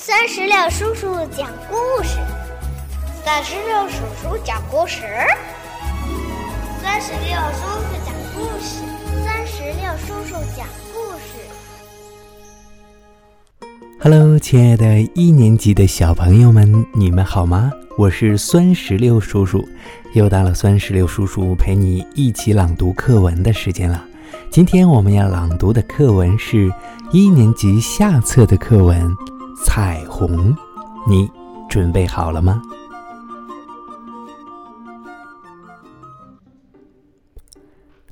三十六叔叔讲故事，三十六叔叔讲故事，三十六叔叔讲故事，三十六叔叔讲故事。Hello，亲爱的一年级的小朋友们，你们好吗？我是酸石榴叔叔，又到了酸石榴叔叔陪你一起朗读课文的时间了。今天我们要朗读的课文是一年级下册的课文。彩虹，你准备好了吗？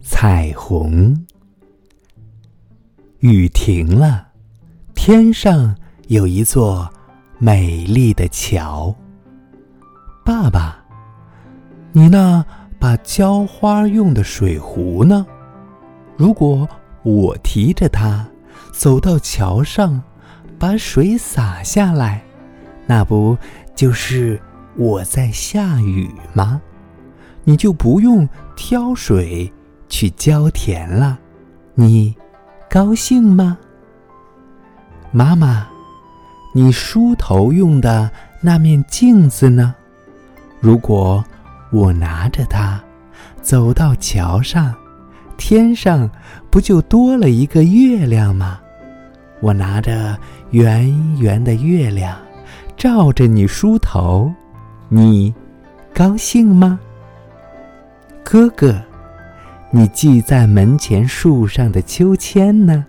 彩虹，雨停了，天上有一座美丽的桥。爸爸，你那把浇花用的水壶呢？如果我提着它走到桥上。把水洒下来，那不就是我在下雨吗？你就不用挑水去浇田了，你高兴吗？妈妈，你梳头用的那面镜子呢？如果我拿着它走到桥上，天上不就多了一个月亮吗？我拿着圆圆的月亮，照着你梳头，你高兴吗？哥哥，你系在门前树上的秋千呢？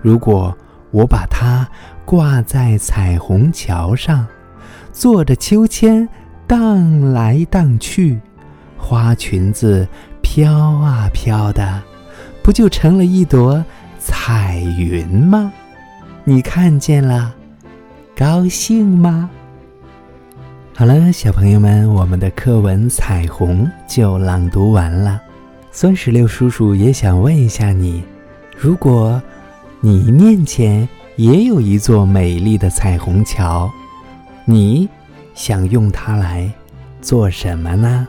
如果我把它挂在彩虹桥上，坐着秋千荡来荡去，花裙子飘啊飘的，不就成了一朵彩云吗？你看见了，高兴吗？好了，小朋友们，我们的课文《彩虹》就朗读完了。酸石榴叔叔也想问一下你：如果你面前也有一座美丽的彩虹桥，你想用它来做什么呢？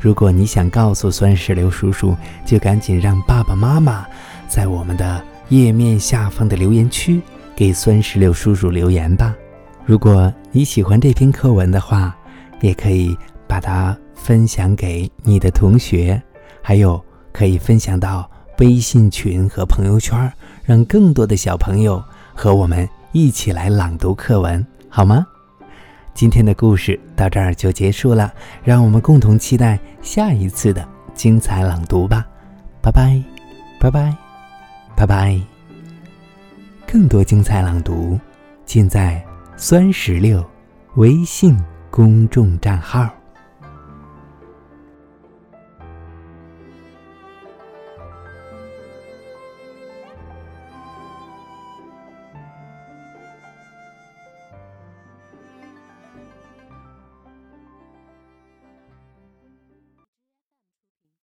如果你想告诉酸石榴叔叔，就赶紧让爸爸妈妈在我们的。页面下方的留言区，给酸石榴叔叔留言吧。如果你喜欢这篇课文的话，也可以把它分享给你的同学，还有可以分享到微信群和朋友圈，让更多的小朋友和我们一起来朗读课文，好吗？今天的故事到这儿就结束了，让我们共同期待下一次的精彩朗读吧。拜拜，拜拜。拜拜。更多精彩朗读，尽在酸石榴微信公众账号。